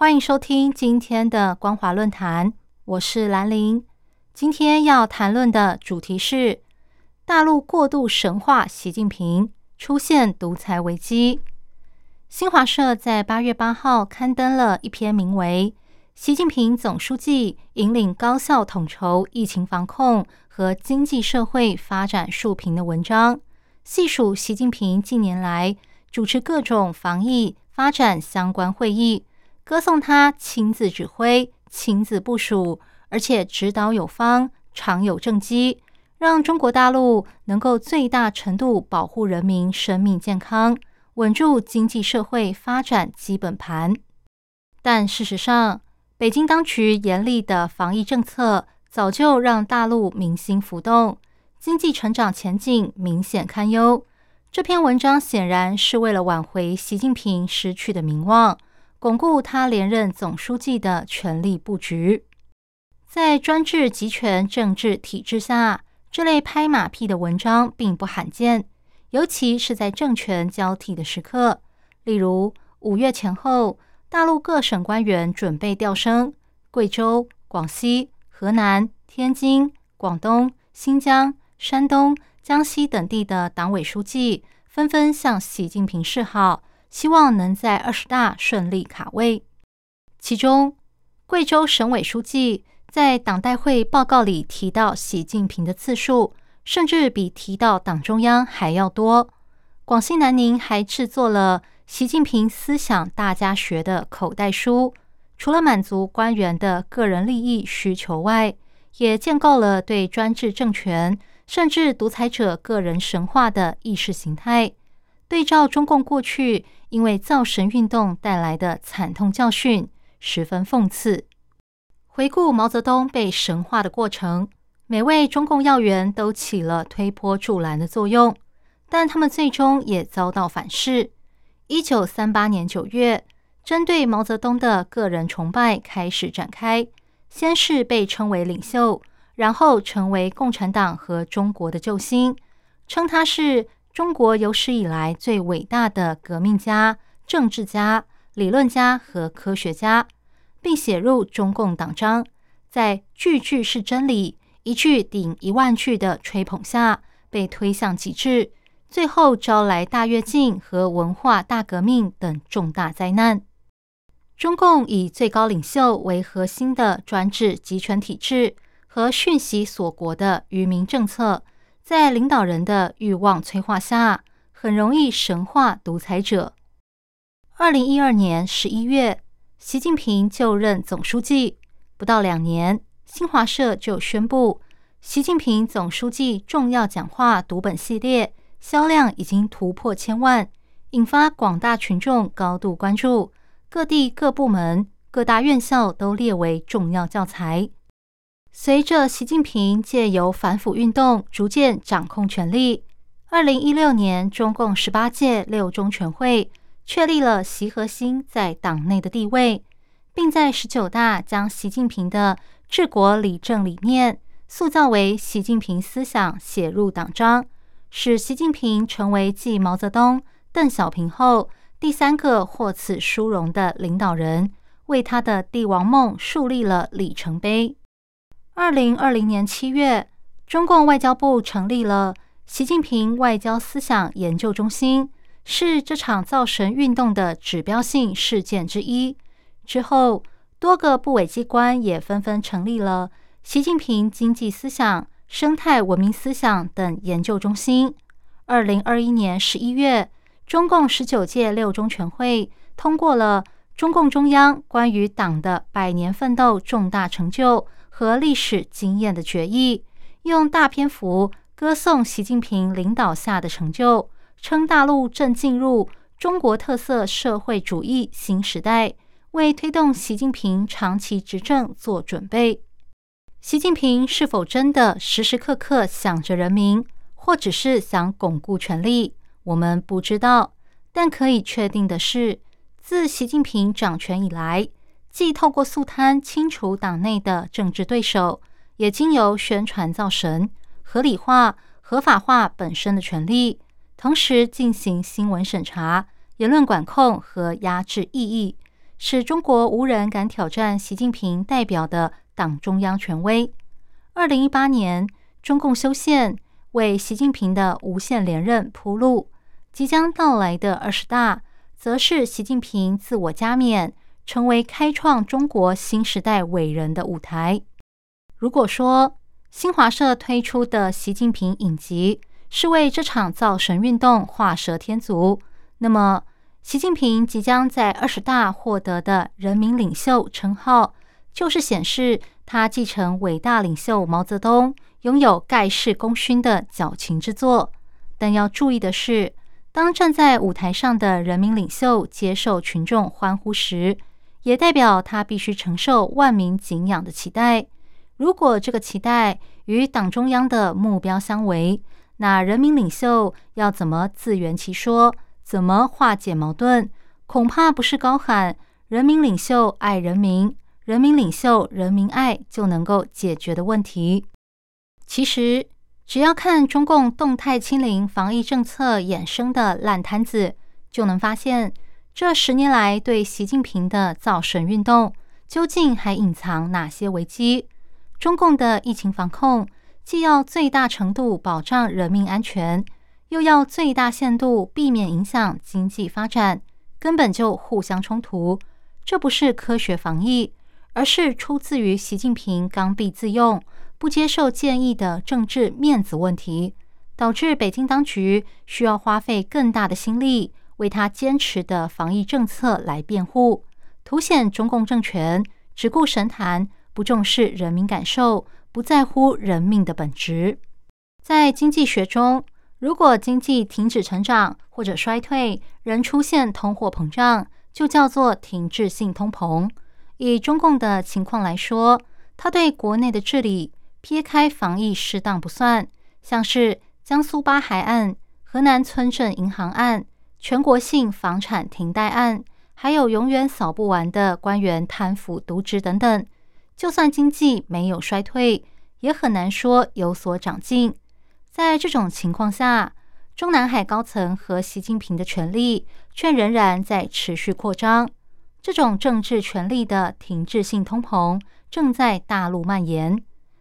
欢迎收听今天的光华论坛，我是兰玲。今天要谈论的主题是大陆过度神化习近平，出现独裁危机。新华社在八月八号刊登了一篇名为《习近平总书记引领高效统筹疫情防控和经济社会发展述评》的文章，细数习近平近年来主持各种防疫。发展相关会议，歌颂他亲自指挥、亲自部署，而且指导有方、常有政绩，让中国大陆能够最大程度保护人民生命健康，稳住经济社会发展基本盘。但事实上，北京当局严厉的防疫政策早就让大陆民心浮动，经济成长前景明显堪忧。这篇文章显然是为了挽回习近平失去的名望，巩固他连任总书记的权力布局。在专制集权政治体制下，这类拍马屁的文章并不罕见，尤其是在政权交替的时刻，例如五月前后，大陆各省官员准备调升，贵州、广西、河南、天津、广东、新疆、山东。江西等地的党委书记纷纷向习近平示好，希望能在二十大顺利卡位。其中，贵州省委书记在党代会报告里提到习近平的次数，甚至比提到党中央还要多。广西南宁还制作了《习近平思想大家学》的口袋书，除了满足官员的个人利益需求外，也建构了对专制政权。甚至独裁者个人神话的意识形态，对照中共过去因为造神运动带来的惨痛教训，十分讽刺。回顾毛泽东被神化的过程，每位中共要员都起了推波助澜的作用，但他们最终也遭到反噬。一九三八年九月，针对毛泽东的个人崇拜开始展开，先是被称为领袖。然后成为共产党和中国的救星，称他是中国有史以来最伟大的革命家、政治家、理论家和科学家，并写入中共党章，在句句是真理、一句顶一万句的吹捧下，被推向极致，最后招来大跃进和文化大革命等重大灾难。中共以最高领袖为核心的专制集权体制。和讯息锁国的愚民政策，在领导人的欲望催化下，很容易神化独裁者。二零一二年十一月，习近平就任总书记不到两年，新华社就宣布，习近平总书记重要讲话读本系列销量已经突破千万，引发广大群众高度关注，各地各部门、各大院校都列为重要教材。随着习近平借由反腐运动逐渐掌控权力，二零一六年中共十八届六中全会确立了习核心在党内的地位，并在十九大将习近平的治国理政理念塑造为习近平思想写入党章，使习近平成为继毛泽东、邓小平后第三个获此殊荣的领导人，为他的帝王梦树立了里程碑。二零二零年七月，中共外交部成立了习近平外交思想研究中心，是这场造神运动的指标性事件之一。之后，多个部委机关也纷纷成立了习近平经济思想、生态文明思想等研究中心。二零二一年十一月，中共十九届六中全会通过了中共中央关于党的百年奋斗重大成就。和历史经验的决议，用大篇幅歌颂习近平领导下的成就，称大陆正进入中国特色社会主义新时代，为推动习近平长期执政做准备。习近平是否真的时时刻刻想着人民，或只是想巩固权力，我们不知道。但可以确定的是，自习近平掌权以来，既透过肃贪清除党内的政治对手，也经由宣传造神，合理化、合法化本身的权利，同时进行新闻审查、言论管控和压制异议，使中国无人敢挑战习近平代表的党中央权威。二零一八年，中共修宪，为习近平的无限连任铺路。即将到来的二十大，则是习近平自我加冕，成为开创中国新时代伟人的舞台。如果说新华社推出的习近平影集是为这场造神运动画蛇添足，那么习近平即将在二十大获得的人民领袖称号，就是显示他继承伟大领袖毛泽东拥有盖世功勋的矫情之作。但要注意的是。当站在舞台上的人民领袖接受群众欢呼时，也代表他必须承受万民敬仰的期待。如果这个期待与党中央的目标相违，那人民领袖要怎么自圆其说？怎么化解矛盾？恐怕不是高喊“人民领袖爱人民，人民领袖人民爱”就能够解决的问题。其实。只要看中共动态清零防疫政策衍生的烂摊子，就能发现这十年来对习近平的造神运动究竟还隐藏哪些危机。中共的疫情防控既要最大程度保障人民安全，又要最大限度避免影响经济发展，根本就互相冲突。这不是科学防疫，而是出自于习近平刚愎自用。不接受建议的政治面子问题，导致北京当局需要花费更大的心力为他坚持的防疫政策来辩护，凸显中共政权只顾神坛，不重视人民感受，不在乎人命的本质。在经济学中，如果经济停止成长或者衰退，仍出现通货膨胀，就叫做停滞性通膨。以中共的情况来说，他对国内的治理。撇开防疫适当不算，像是江苏八海岸、河南村镇银行案、全国性房产停贷案，还有永远扫不完的官员贪腐渎职等等，就算经济没有衰退，也很难说有所长进。在这种情况下，中南海高层和习近平的权力却仍然在持续扩张。这种政治权力的停滞性通膨正在大陆蔓延。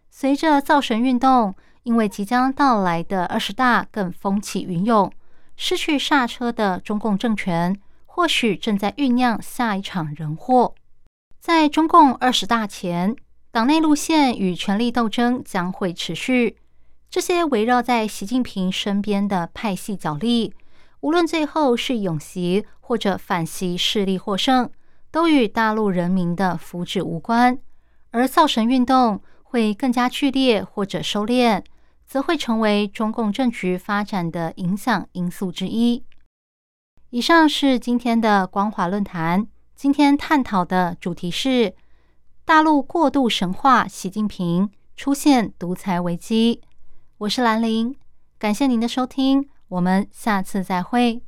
随着造神运动，因为即将到来的二十大更风起云涌，失去刹车的中共政权或许正在酝酿下一场人祸。在中共二十大前，党内路线与权力斗争将会持续。这些围绕在习近平身边的派系角力，无论最后是永习或者反习势力获胜，都与大陆人民的福祉无关。而造神运动。会更加剧烈或者收敛，则会成为中共政局发展的影响因素之一。以上是今天的光华论坛，今天探讨的主题是大陆过度神话习近平，出现独裁危机。我是兰陵，感谢您的收听，我们下次再会。